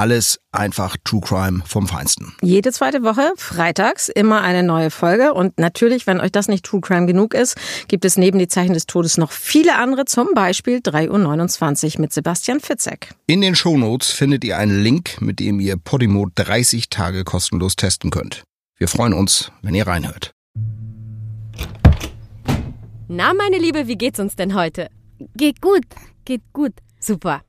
Alles einfach True Crime vom Feinsten. Jede zweite Woche, freitags, immer eine neue Folge. Und natürlich, wenn euch das nicht True Crime genug ist, gibt es neben die Zeichen des Todes noch viele andere, zum Beispiel 3.29 Uhr mit Sebastian Fitzek. In den Shownotes findet ihr einen Link, mit dem ihr Podimo 30 Tage kostenlos testen könnt. Wir freuen uns, wenn ihr reinhört. Na, meine Liebe, wie geht's uns denn heute? Geht gut, geht gut. Super.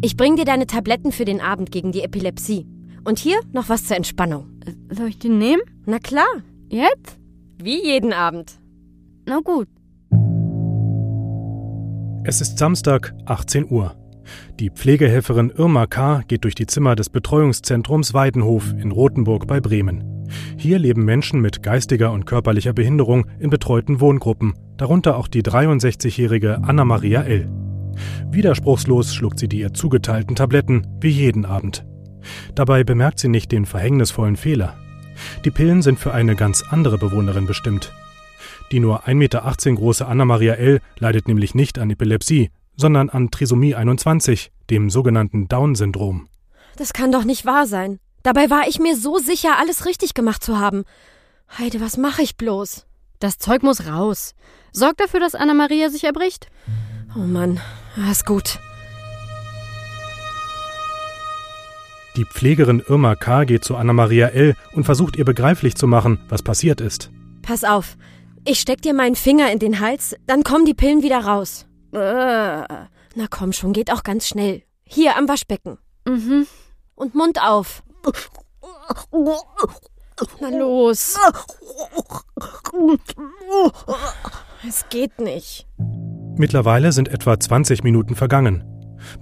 Ich bring dir deine Tabletten für den Abend gegen die Epilepsie. Und hier noch was zur Entspannung. Soll ich die nehmen? Na klar. Jetzt? Wie jeden Abend. Na gut. Es ist Samstag, 18 Uhr. Die Pflegehelferin Irma K. geht durch die Zimmer des Betreuungszentrums Weidenhof in Rothenburg bei Bremen. Hier leben Menschen mit geistiger und körperlicher Behinderung in betreuten Wohngruppen, darunter auch die 63-jährige Anna-Maria L. Widerspruchslos schluckt sie die ihr zugeteilten Tabletten, wie jeden Abend. Dabei bemerkt sie nicht den verhängnisvollen Fehler. Die Pillen sind für eine ganz andere Bewohnerin bestimmt. Die nur 1,18 Meter große Anna-Maria L. leidet nämlich nicht an Epilepsie, sondern an Trisomie 21, dem sogenannten Down-Syndrom. Das kann doch nicht wahr sein. Dabei war ich mir so sicher, alles richtig gemacht zu haben. Heide, was mache ich bloß? Das Zeug muss raus. Sorg dafür, dass Anna-Maria sich erbricht. Oh Mann, ist gut. Die Pflegerin Irma K. geht zu Anna-Maria L. und versucht ihr begreiflich zu machen, was passiert ist. Pass auf. Ich steck dir meinen Finger in den Hals, dann kommen die Pillen wieder raus. Äh. Na komm schon, geht auch ganz schnell. Hier am Waschbecken. Mhm. Und Mund auf. Na los. Es geht nicht. Mittlerweile sind etwa 20 Minuten vergangen.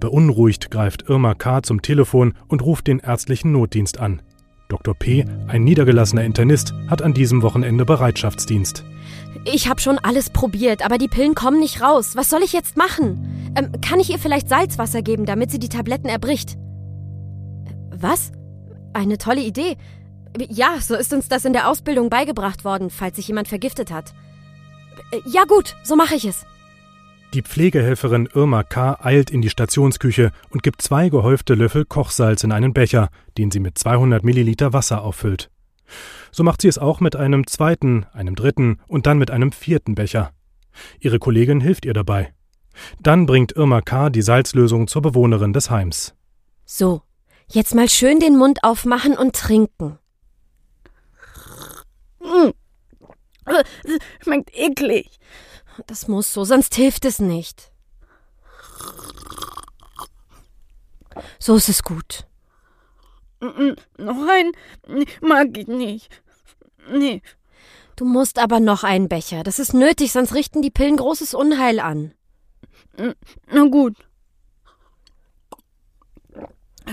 Beunruhigt greift Irma K. zum Telefon und ruft den ärztlichen Notdienst an. Dr. P., ein niedergelassener Internist, hat an diesem Wochenende Bereitschaftsdienst. Ich habe schon alles probiert, aber die Pillen kommen nicht raus. Was soll ich jetzt machen? Ähm, kann ich ihr vielleicht Salzwasser geben, damit sie die Tabletten erbricht? Was? Eine tolle Idee. Ja, so ist uns das in der Ausbildung beigebracht worden, falls sich jemand vergiftet hat. Ja gut, so mache ich es. Die Pflegehelferin Irma K. eilt in die Stationsküche und gibt zwei gehäufte Löffel Kochsalz in einen Becher, den sie mit 200 Milliliter Wasser auffüllt. So macht sie es auch mit einem zweiten, einem dritten und dann mit einem vierten Becher. Ihre Kollegin hilft ihr dabei. Dann bringt Irma K. die Salzlösung zur Bewohnerin des Heims. So, jetzt mal schön den Mund aufmachen und trinken. Schmeckt eklig. Das muss so, sonst hilft es nicht. So ist es gut. Noch ein? Mag ich nicht. Nee. Du musst aber noch einen Becher. Das ist nötig, sonst richten die Pillen großes Unheil an. Na gut.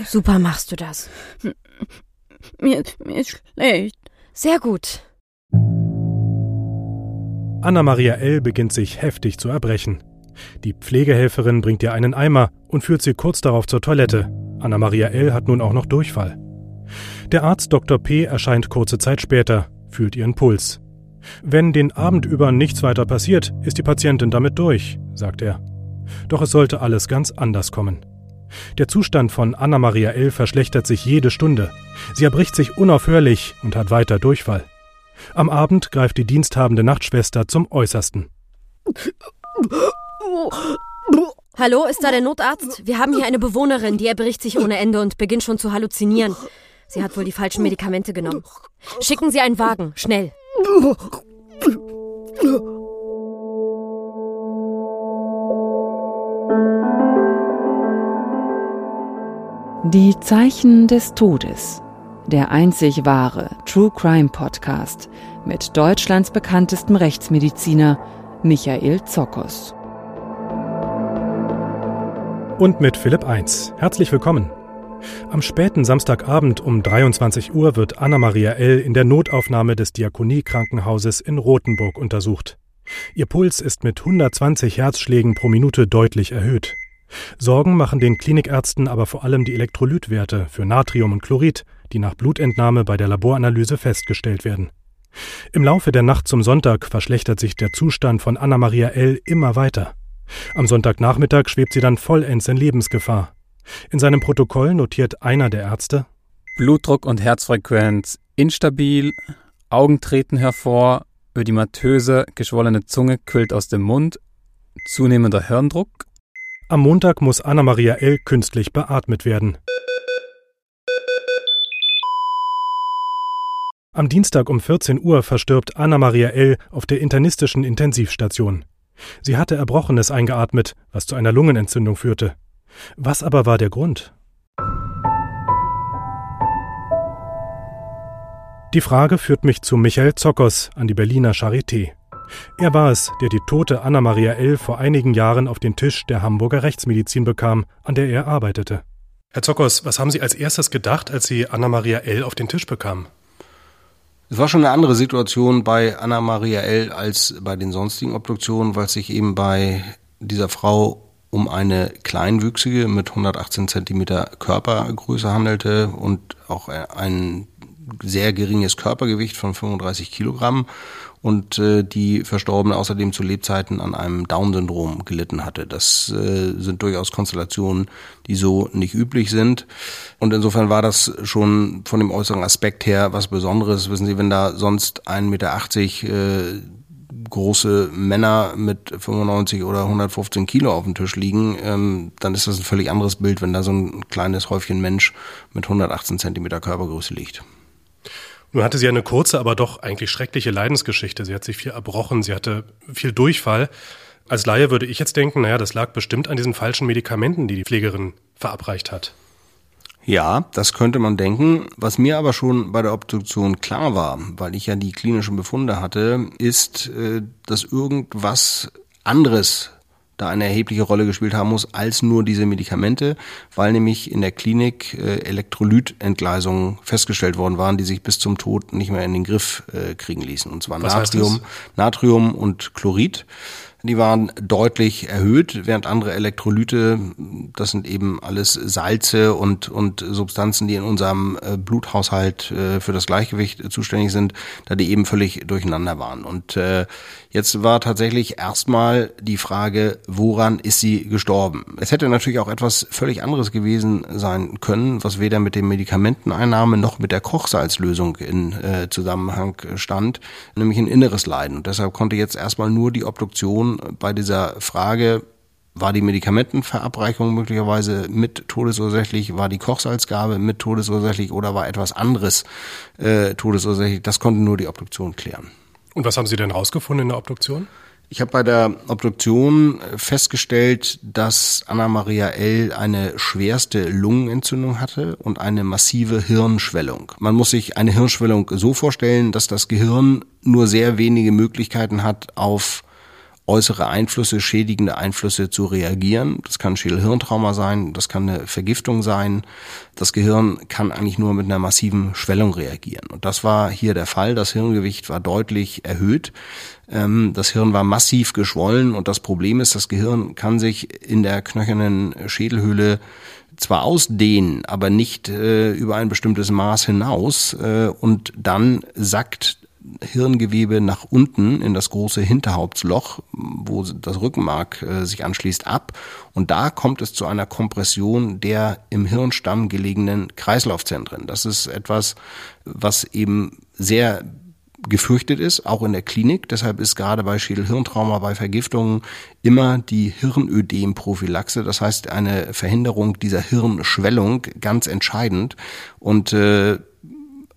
Super machst du das. Mir, mir ist schlecht. Sehr gut. Anna-Maria L. beginnt sich heftig zu erbrechen. Die Pflegehelferin bringt ihr einen Eimer und führt sie kurz darauf zur Toilette. Anna-Maria L. hat nun auch noch Durchfall. Der Arzt Dr. P. erscheint kurze Zeit später, fühlt ihren Puls. Wenn den Abend über nichts weiter passiert, ist die Patientin damit durch, sagt er. Doch es sollte alles ganz anders kommen. Der Zustand von Anna-Maria L. verschlechtert sich jede Stunde. Sie erbricht sich unaufhörlich und hat weiter Durchfall. Am Abend greift die diensthabende Nachtschwester zum Äußersten. Hallo, ist da der Notarzt? Wir haben hier eine Bewohnerin, die erbricht sich ohne Ende und beginnt schon zu halluzinieren. Sie hat wohl die falschen Medikamente genommen. Schicken Sie einen Wagen, schnell. Die Zeichen des Todes. Der einzig wahre True Crime Podcast mit Deutschlands bekanntestem Rechtsmediziner Michael Zokos. Und mit Philipp 1. Herzlich willkommen. Am späten Samstagabend um 23 Uhr wird Anna-Maria L. in der Notaufnahme des Diakonie-Krankenhauses in Rothenburg untersucht. Ihr Puls ist mit 120 Herzschlägen pro Minute deutlich erhöht. Sorgen machen den Klinikärzten aber vor allem die Elektrolytwerte für Natrium und Chlorid, die nach Blutentnahme bei der Laboranalyse festgestellt werden. Im Laufe der Nacht zum Sonntag verschlechtert sich der Zustand von Anna-Maria L. immer weiter. Am Sonntagnachmittag schwebt sie dann vollends in Lebensgefahr. In seinem Protokoll notiert einer der Ärzte Blutdruck und Herzfrequenz instabil, Augen treten hervor, ödematöse, geschwollene Zunge quillt aus dem Mund, zunehmender Hirndruck. Am Montag muss Anna-Maria L. künstlich beatmet werden. Am Dienstag um 14 Uhr verstirbt Anna-Maria L. auf der internistischen Intensivstation. Sie hatte Erbrochenes eingeatmet, was zu einer Lungenentzündung führte. Was aber war der Grund? Die Frage führt mich zu Michael Zockers an die Berliner Charité. Er war es, der die tote Anna-Maria L. vor einigen Jahren auf den Tisch der Hamburger Rechtsmedizin bekam, an der er arbeitete. Herr Zockers, was haben Sie als erstes gedacht, als Sie Anna-Maria L. auf den Tisch bekamen? Es war schon eine andere Situation bei Anna Maria L. als bei den sonstigen Obduktionen, weil es sich eben bei dieser Frau um eine kleinwüchsige mit 118 Zentimeter Körpergröße handelte und auch ein sehr geringes Körpergewicht von 35 Kilogramm und äh, die Verstorbene außerdem zu Lebzeiten an einem Down-Syndrom gelitten hatte. Das äh, sind durchaus Konstellationen, die so nicht üblich sind. Und insofern war das schon von dem äußeren Aspekt her was Besonderes. Wissen Sie, wenn da sonst 1,80 Meter äh, große Männer mit 95 oder 115 Kilo auf dem Tisch liegen, ähm, dann ist das ein völlig anderes Bild, wenn da so ein kleines Häufchen Mensch mit 118 Zentimeter Körpergröße liegt. Nun hatte sie eine kurze, aber doch eigentlich schreckliche Leidensgeschichte. Sie hat sich viel erbrochen, sie hatte viel Durchfall. Als Laie würde ich jetzt denken, naja, das lag bestimmt an diesen falschen Medikamenten, die die Pflegerin verabreicht hat. Ja, das könnte man denken. Was mir aber schon bei der Obduktion klar war, weil ich ja die klinischen Befunde hatte, ist, äh, dass irgendwas anderes da eine erhebliche Rolle gespielt haben muss als nur diese Medikamente, weil nämlich in der Klinik äh, Elektrolytentgleisungen festgestellt worden waren, die sich bis zum Tod nicht mehr in den Griff äh, kriegen ließen. Und zwar Was Natrium, Natrium und Chlorid. Die waren deutlich erhöht, während andere Elektrolyte, das sind eben alles Salze und, und Substanzen, die in unserem äh, Bluthaushalt äh, für das Gleichgewicht zuständig sind, da die eben völlig durcheinander waren. Und äh, jetzt war tatsächlich erstmal die Frage, woran ist sie gestorben? Es hätte natürlich auch etwas völlig anderes gewesen sein können, was weder mit den Medikamenteneinnahme noch mit der Kochsalzlösung in äh, Zusammenhang stand, nämlich ein inneres Leiden. Und deshalb konnte jetzt erstmal nur die Obduktion bei dieser Frage, war die Medikamentenverabreichung möglicherweise mit todesursächlich, war die Kochsalzgabe mit todesursächlich oder war etwas anderes äh, todesursächlich? Das konnte nur die Obduktion klären. Und was haben Sie denn rausgefunden in der Obduktion? Ich habe bei der Obduktion festgestellt, dass Anna-Maria L. eine schwerste Lungenentzündung hatte und eine massive Hirnschwellung. Man muss sich eine Hirnschwellung so vorstellen, dass das Gehirn nur sehr wenige Möglichkeiten hat, auf äußere Einflüsse, schädigende Einflüsse zu reagieren. Das kann Schädelhirntrauma sein, das kann eine Vergiftung sein. Das Gehirn kann eigentlich nur mit einer massiven Schwellung reagieren. Und das war hier der Fall. Das Hirngewicht war deutlich erhöht. Ähm, das Hirn war massiv geschwollen und das Problem ist, das Gehirn kann sich in der knöchernen Schädelhöhle zwar ausdehnen, aber nicht äh, über ein bestimmtes Maß hinaus äh, und dann sackt Hirngewebe nach unten in das große Hinterhauptsloch, wo das Rückenmark äh, sich anschließt, ab. Und da kommt es zu einer Kompression der im Hirnstamm gelegenen Kreislaufzentren. Das ist etwas, was eben sehr gefürchtet ist, auch in der Klinik. Deshalb ist gerade bei Schädelhirntrauma, bei Vergiftungen immer die Hirnödemprophylaxe, das heißt eine Verhinderung dieser Hirnschwellung, ganz entscheidend. Und äh,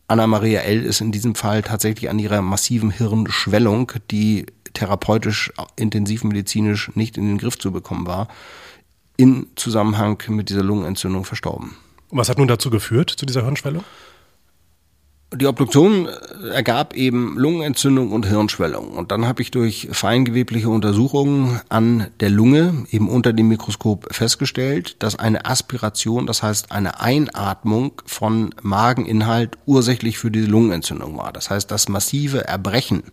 Anna-Maria L. ist in diesem Fall tatsächlich an ihrer massiven Hirnschwellung, die therapeutisch, intensivmedizinisch nicht in den Griff zu bekommen war, in Zusammenhang mit dieser Lungenentzündung verstorben. Und was hat nun dazu geführt, zu dieser Hirnschwellung? Die Obduktion äh, ergab eben Lungenentzündung und Hirnschwellung. Und dann habe ich durch feingewebliche Untersuchungen an der Lunge eben unter dem Mikroskop festgestellt, dass eine Aspiration, das heißt eine Einatmung von Mageninhalt ursächlich für diese Lungenentzündung war. Das heißt, das massive Erbrechen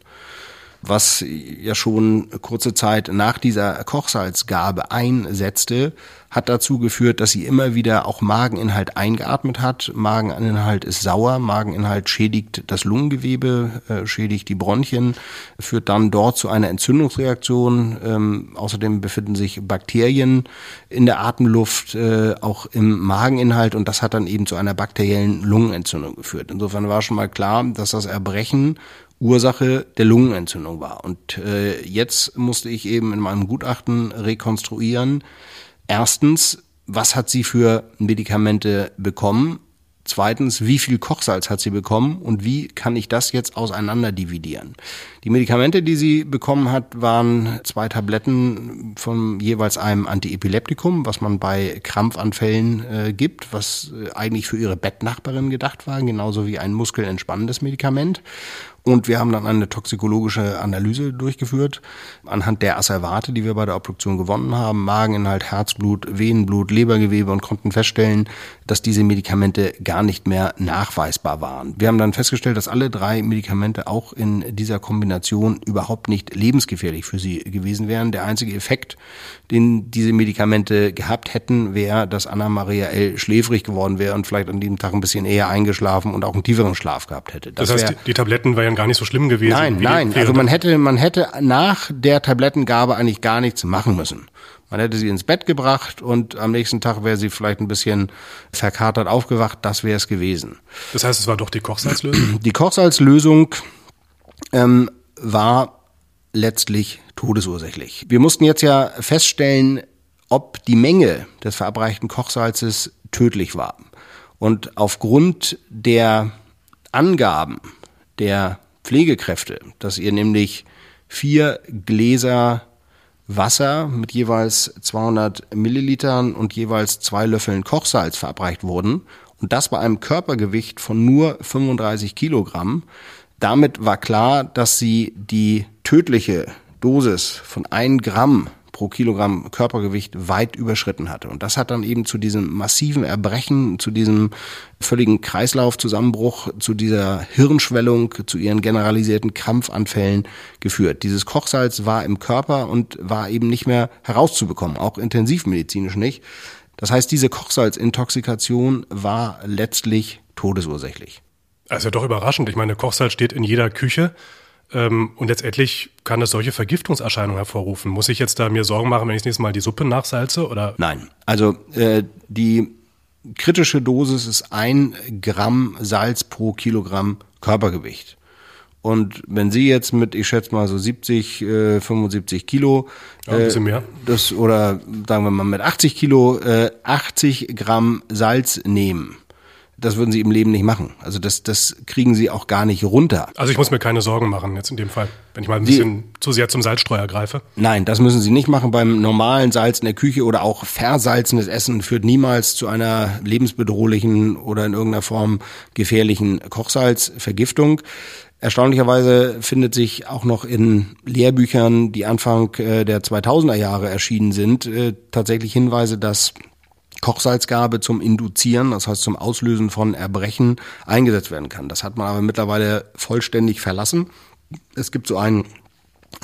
was ja schon kurze Zeit nach dieser Kochsalzgabe einsetzte, hat dazu geführt, dass sie immer wieder auch Mageninhalt eingeatmet hat. Mageninhalt ist sauer, Mageninhalt schädigt das Lungengewebe, äh, schädigt die Bronchien, führt dann dort zu einer Entzündungsreaktion. Ähm, außerdem befinden sich Bakterien in der Atemluft, äh, auch im Mageninhalt und das hat dann eben zu einer bakteriellen Lungenentzündung geführt. Insofern war schon mal klar, dass das Erbrechen Ursache der Lungenentzündung war. Und äh, jetzt musste ich eben in meinem Gutachten rekonstruieren, erstens, was hat sie für Medikamente bekommen? Zweitens, wie viel Kochsalz hat sie bekommen und wie kann ich das jetzt auseinander dividieren? Die Medikamente, die sie bekommen hat, waren zwei Tabletten von jeweils einem Antiepileptikum, was man bei Krampfanfällen äh, gibt, was äh, eigentlich für ihre Bettnachbarin gedacht war, genauso wie ein muskelentspannendes Medikament. Und wir haben dann eine toxikologische Analyse durchgeführt anhand der Asservate, die wir bei der Obduktion gewonnen haben, Mageninhalt, Herzblut, Venenblut, Lebergewebe und konnten feststellen, dass diese Medikamente gar nicht mehr nachweisbar waren. Wir haben dann festgestellt, dass alle drei Medikamente auch in dieser Kombination überhaupt nicht lebensgefährlich für sie gewesen wären. Der einzige Effekt, den diese Medikamente gehabt hätten, wäre, dass Anna Maria L. schläfrig geworden wäre und vielleicht an diesem Tag ein bisschen eher eingeschlafen und auch einen tieferen Schlaf gehabt hätte. Das, das heißt, die, die Tabletten wären gar nicht so schlimm gewesen. Nein, nein. Also man hätte, man hätte nach der Tablettengabe eigentlich gar nichts machen müssen. Man hätte sie ins Bett gebracht und am nächsten Tag wäre sie vielleicht ein bisschen verkatert aufgewacht. Das wäre es gewesen. Das heißt, es war doch die Kochsalzlösung? Die Kochsalzlösung ähm, war letztlich todesursächlich. Wir mussten jetzt ja feststellen, ob die Menge des verabreichten Kochsalzes tödlich war. Und aufgrund der Angaben der Pflegekräfte, dass ihr nämlich vier Gläser Wasser mit jeweils 200 Millilitern und jeweils zwei Löffeln Kochsalz verabreicht wurden und das bei einem Körpergewicht von nur 35 Kilogramm. Damit war klar, dass sie die tödliche Dosis von ein Gramm pro Kilogramm Körpergewicht weit überschritten hatte. Und das hat dann eben zu diesem massiven Erbrechen, zu diesem völligen Kreislaufzusammenbruch, zu dieser Hirnschwellung, zu ihren generalisierten Krampfanfällen geführt. Dieses Kochsalz war im Körper und war eben nicht mehr herauszubekommen, auch intensivmedizinisch nicht. Das heißt, diese Kochsalzintoxikation war letztlich todesursächlich. Also doch überraschend. Ich meine, Kochsalz steht in jeder Küche. Ähm, und letztendlich kann das solche Vergiftungserscheinungen hervorrufen. Muss ich jetzt da mir Sorgen machen, wenn ich das nächste Mal die Suppe nachsalze? Oder? Nein. Also äh, die kritische Dosis ist ein Gramm Salz pro Kilogramm Körpergewicht. Und wenn Sie jetzt mit, ich schätze mal so 70, äh, 75 Kilo, ja, ein bisschen mehr. das oder sagen wir mal mit 80 Kilo, äh, 80 Gramm Salz nehmen, das würden sie im Leben nicht machen. Also das, das kriegen sie auch gar nicht runter. Also ich muss mir keine Sorgen machen jetzt in dem Fall, wenn ich mal ein bisschen die, zu sehr zum Salzstreuer greife. Nein, das müssen sie nicht machen. Beim normalen Salz in der Küche oder auch versalzendes Essen führt niemals zu einer lebensbedrohlichen oder in irgendeiner Form gefährlichen Kochsalzvergiftung. Erstaunlicherweise findet sich auch noch in Lehrbüchern, die Anfang äh, der 2000er Jahre erschienen sind, äh, tatsächlich Hinweise, dass Kochsalzgabe zum Induzieren, das heißt zum Auslösen von Erbrechen, eingesetzt werden kann. Das hat man aber mittlerweile vollständig verlassen. Es gibt so einen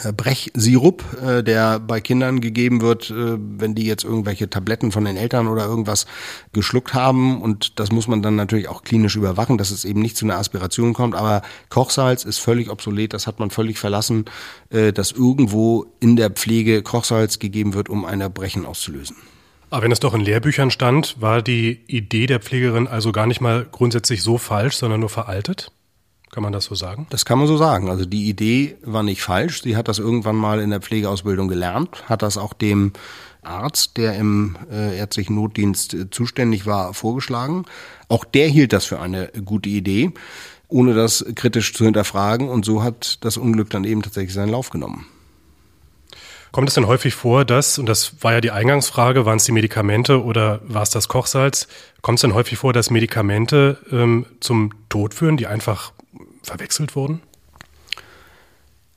äh, Brechsirup, äh, der bei Kindern gegeben wird, äh, wenn die jetzt irgendwelche Tabletten von den Eltern oder irgendwas geschluckt haben. Und das muss man dann natürlich auch klinisch überwachen, dass es eben nicht zu einer Aspiration kommt. Aber Kochsalz ist völlig obsolet, das hat man völlig verlassen, dass irgendwo in der Pflege Kochsalz gegeben wird, um ein Erbrechen auszulösen. Aber wenn es doch in Lehrbüchern stand, war die Idee der Pflegerin also gar nicht mal grundsätzlich so falsch, sondern nur veraltet? Kann man das so sagen? Das kann man so sagen. Also die Idee war nicht falsch. Sie hat das irgendwann mal in der Pflegeausbildung gelernt, hat das auch dem Arzt, der im äh, ärztlichen Notdienst äh, zuständig war, vorgeschlagen. Auch der hielt das für eine gute Idee, ohne das kritisch zu hinterfragen. Und so hat das Unglück dann eben tatsächlich seinen Lauf genommen. Kommt es denn häufig vor, dass, und das war ja die Eingangsfrage, waren es die Medikamente oder war es das Kochsalz? Kommt es denn häufig vor, dass Medikamente ähm, zum Tod führen, die einfach verwechselt wurden?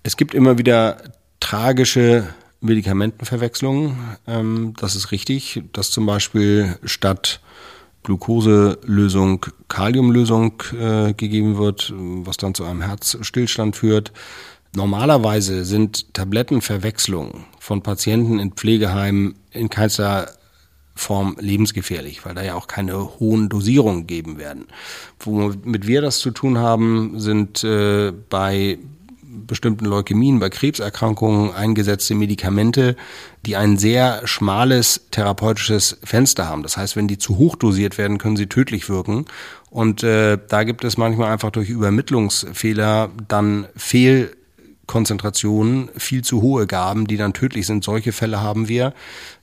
Es gibt immer wieder tragische Medikamentenverwechslungen. Ähm, das ist richtig, dass zum Beispiel statt Glukoselösung Kaliumlösung äh, gegeben wird, was dann zu einem Herzstillstand führt. Normalerweise sind Tablettenverwechslungen von Patienten in Pflegeheimen in keinster Form lebensgefährlich, weil da ja auch keine hohen Dosierungen geben werden. Womit wir das zu tun haben, sind äh, bei bestimmten Leukämien, bei Krebserkrankungen eingesetzte Medikamente, die ein sehr schmales therapeutisches Fenster haben. Das heißt, wenn die zu hoch dosiert werden, können sie tödlich wirken. Und äh, da gibt es manchmal einfach durch Übermittlungsfehler dann Fehl Konzentrationen viel zu hohe Gaben, die dann tödlich sind. Solche Fälle haben wir.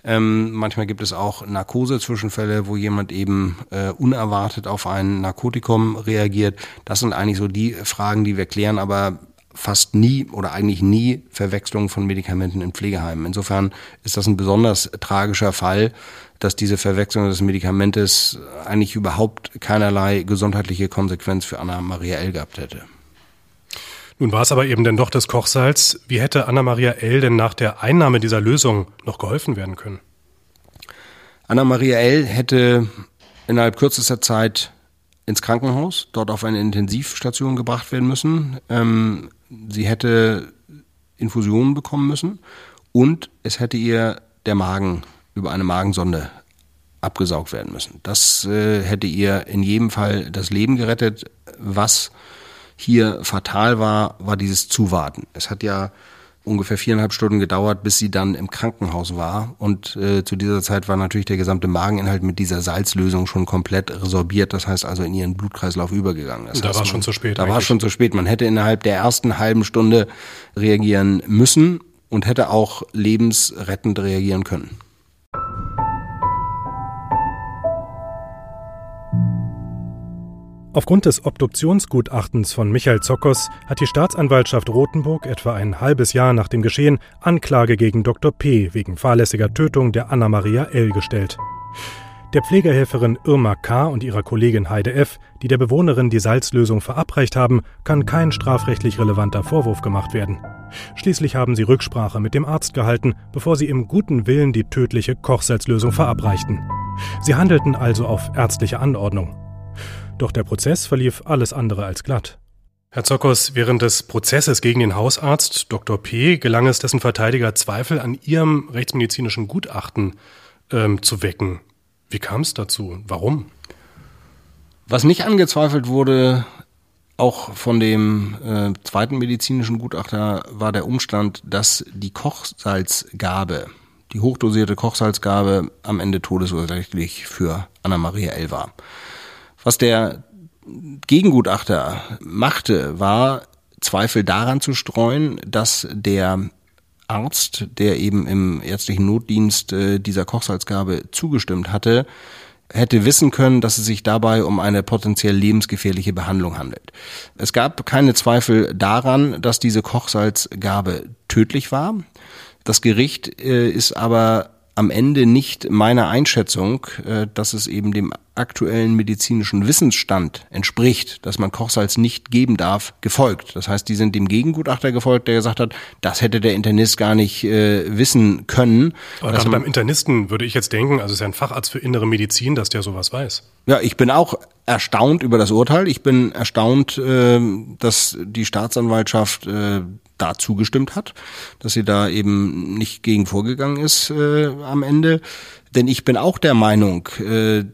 Ähm, manchmal gibt es auch Narkose-Zwischenfälle, wo jemand eben äh, unerwartet auf ein Narkotikum reagiert. Das sind eigentlich so die Fragen, die wir klären, aber fast nie oder eigentlich nie Verwechslung von Medikamenten in Pflegeheimen. Insofern ist das ein besonders tragischer Fall, dass diese Verwechslung des Medikamentes eigentlich überhaupt keinerlei gesundheitliche Konsequenz für Anna Maria L. gehabt hätte. Nun war es aber eben denn doch das Kochsalz. Wie hätte Anna-Maria L. denn nach der Einnahme dieser Lösung noch geholfen werden können? Anna-Maria L. hätte innerhalb kürzester Zeit ins Krankenhaus, dort auf eine Intensivstation gebracht werden müssen. Ähm, sie hätte Infusionen bekommen müssen und es hätte ihr der Magen über eine Magensonde abgesaugt werden müssen. Das äh, hätte ihr in jedem Fall das Leben gerettet, was hier fatal war, war dieses Zuwarten. Es hat ja ungefähr viereinhalb Stunden gedauert, bis sie dann im Krankenhaus war. Und äh, zu dieser Zeit war natürlich der gesamte Mageninhalt mit dieser Salzlösung schon komplett resorbiert, das heißt also in ihren Blutkreislauf übergegangen. Das da heißt, war es schon zu spät. Da war es schon zu spät. Man hätte innerhalb der ersten halben Stunde reagieren müssen und hätte auch lebensrettend reagieren können. Aufgrund des Obduktionsgutachtens von Michael Zokos hat die Staatsanwaltschaft Rothenburg etwa ein halbes Jahr nach dem Geschehen Anklage gegen Dr. P. wegen fahrlässiger Tötung der Anna-Maria L. gestellt. Der Pflegehelferin Irma K. und ihrer Kollegin Heide F., die der Bewohnerin die Salzlösung verabreicht haben, kann kein strafrechtlich relevanter Vorwurf gemacht werden. Schließlich haben sie Rücksprache mit dem Arzt gehalten, bevor sie im guten Willen die tödliche Kochsalzlösung verabreichten. Sie handelten also auf ärztliche Anordnung. Doch der Prozess verlief alles andere als glatt. Herr Zokos, während des Prozesses gegen den Hausarzt Dr. P. gelang es dessen Verteidiger Zweifel an ihrem rechtsmedizinischen Gutachten ähm, zu wecken. Wie kam es dazu? Warum? Was nicht angezweifelt wurde, auch von dem äh, zweiten medizinischen Gutachter, war der Umstand, dass die Kochsalzgabe, die hochdosierte Kochsalzgabe am Ende todesursächlich für Anna-Maria L. war. Was der Gegengutachter machte, war Zweifel daran zu streuen, dass der Arzt, der eben im ärztlichen Notdienst äh, dieser Kochsalzgabe zugestimmt hatte, hätte wissen können, dass es sich dabei um eine potenziell lebensgefährliche Behandlung handelt. Es gab keine Zweifel daran, dass diese Kochsalzgabe tödlich war. Das Gericht äh, ist aber am Ende nicht meiner Einschätzung, äh, dass es eben dem aktuellen medizinischen Wissensstand entspricht, dass man Kochsalz nicht geben darf, gefolgt. Das heißt, die sind dem Gegengutachter gefolgt, der gesagt hat, das hätte der Internist gar nicht äh, wissen können. Aber gerade beim Internisten würde ich jetzt denken, also es ist ja ein Facharzt für innere Medizin, dass der sowas weiß. Ja, ich bin auch erstaunt über das Urteil. Ich bin erstaunt, äh, dass die Staatsanwaltschaft äh, da zugestimmt hat, dass sie da eben nicht gegen vorgegangen ist äh, am Ende. Denn ich bin auch der Meinung, äh,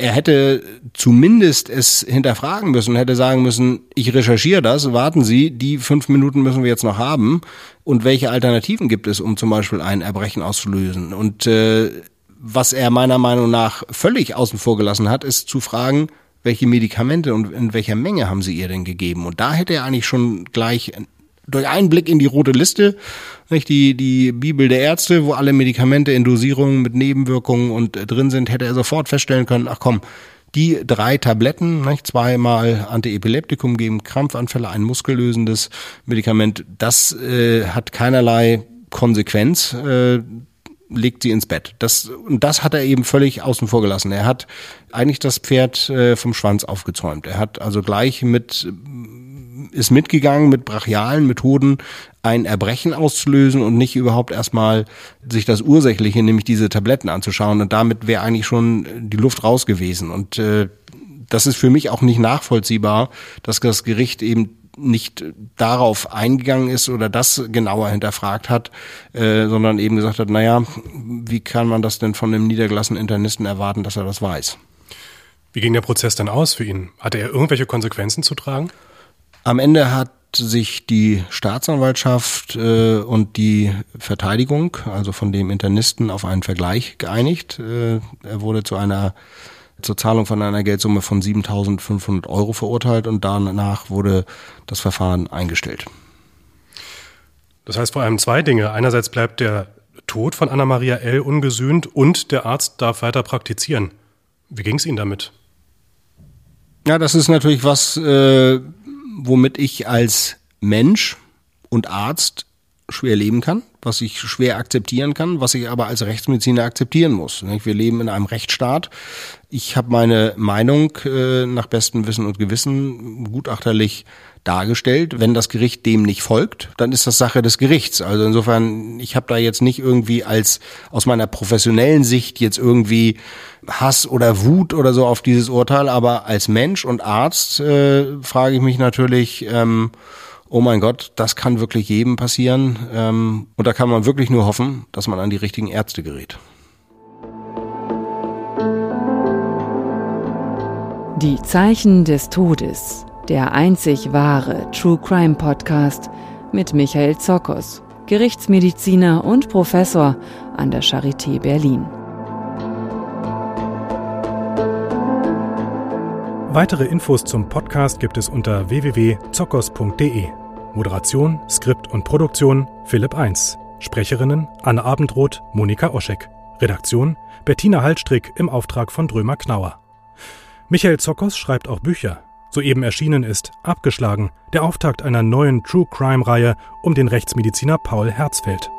er hätte zumindest es hinterfragen müssen, hätte sagen müssen, ich recherchiere das, warten Sie, die fünf Minuten müssen wir jetzt noch haben. Und welche Alternativen gibt es, um zum Beispiel ein Erbrechen auszulösen? Und äh, was er meiner Meinung nach völlig außen vor gelassen hat, ist zu fragen, welche Medikamente und in welcher Menge haben sie ihr denn gegeben? Und da hätte er eigentlich schon gleich durch einen Blick in die rote Liste, nicht die die Bibel der Ärzte, wo alle Medikamente in Dosierungen mit Nebenwirkungen und äh, drin sind, hätte er sofort feststellen können, ach komm, die drei Tabletten, nicht, zweimal Antiepileptikum gegen Krampfanfälle, ein muskellösendes Medikament, das äh, hat keinerlei Konsequenz äh, legt sie ins Bett. Das, und das hat er eben völlig außen vor gelassen. Er hat eigentlich das Pferd äh, vom Schwanz aufgezäumt. Er hat also gleich mit ist mitgegangen mit brachialen Methoden ein Erbrechen auszulösen und nicht überhaupt erstmal sich das Ursächliche, nämlich diese Tabletten anzuschauen. Und damit wäre eigentlich schon die Luft raus gewesen. Und äh, das ist für mich auch nicht nachvollziehbar, dass das Gericht eben nicht darauf eingegangen ist oder das genauer hinterfragt hat, äh, sondern eben gesagt hat, naja, wie kann man das denn von einem niedergelassenen Internisten erwarten, dass er das weiß? Wie ging der Prozess dann aus für ihn? Hatte er irgendwelche Konsequenzen zu tragen? Am Ende hat sich die Staatsanwaltschaft äh, und die Verteidigung, also von dem Internisten, auf einen Vergleich geeinigt. Äh, er wurde zu einer zur Zahlung von einer Geldsumme von 7.500 Euro verurteilt und danach wurde das Verfahren eingestellt. Das heißt vor allem zwei Dinge. Einerseits bleibt der Tod von Anna-Maria L. ungesühnt und der Arzt darf weiter praktizieren. Wie ging es Ihnen damit? Ja, das ist natürlich was, äh, womit ich als Mensch und Arzt schwer leben kann, was ich schwer akzeptieren kann, was ich aber als Rechtsmediziner akzeptieren muss. Wir leben in einem Rechtsstaat. Ich habe meine Meinung äh, nach bestem Wissen und Gewissen gutachterlich dargestellt. Wenn das Gericht dem nicht folgt, dann ist das Sache des Gerichts. Also insofern, ich habe da jetzt nicht irgendwie als aus meiner professionellen Sicht jetzt irgendwie Hass oder Wut oder so auf dieses Urteil, aber als Mensch und Arzt äh, frage ich mich natürlich, ähm, oh mein Gott, das kann wirklich jedem passieren. Ähm, und da kann man wirklich nur hoffen, dass man an die richtigen Ärzte gerät. Die Zeichen des Todes, der einzig wahre True Crime Podcast mit Michael Zokos, Gerichtsmediziner und Professor an der Charité Berlin. Weitere Infos zum Podcast gibt es unter www.zockers.de. Moderation, Skript und Produktion Philipp 1. Sprecherinnen Anne Abendroth, Monika Oschek. Redaktion Bettina Hallstrick im Auftrag von Drömer Knauer. Michael Zockers schreibt auch Bücher. Soeben erschienen ist Abgeschlagen, der Auftakt einer neuen True Crime Reihe um den Rechtsmediziner Paul Herzfeld.